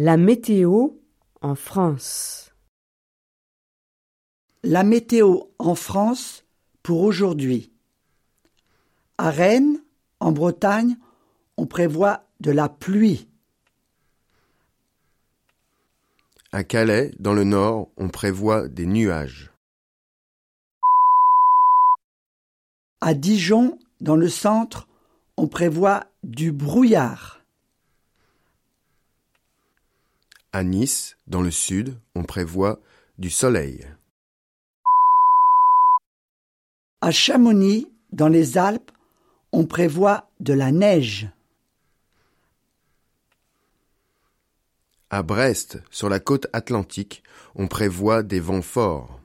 La météo en France. La météo en France pour aujourd'hui. À Rennes, en Bretagne, on prévoit de la pluie. À Calais, dans le nord, on prévoit des nuages. À Dijon, dans le centre, on prévoit du brouillard. À Nice, dans le sud, on prévoit du soleil. À Chamonix, dans les Alpes, on prévoit de la neige. À Brest, sur la côte atlantique, on prévoit des vents forts.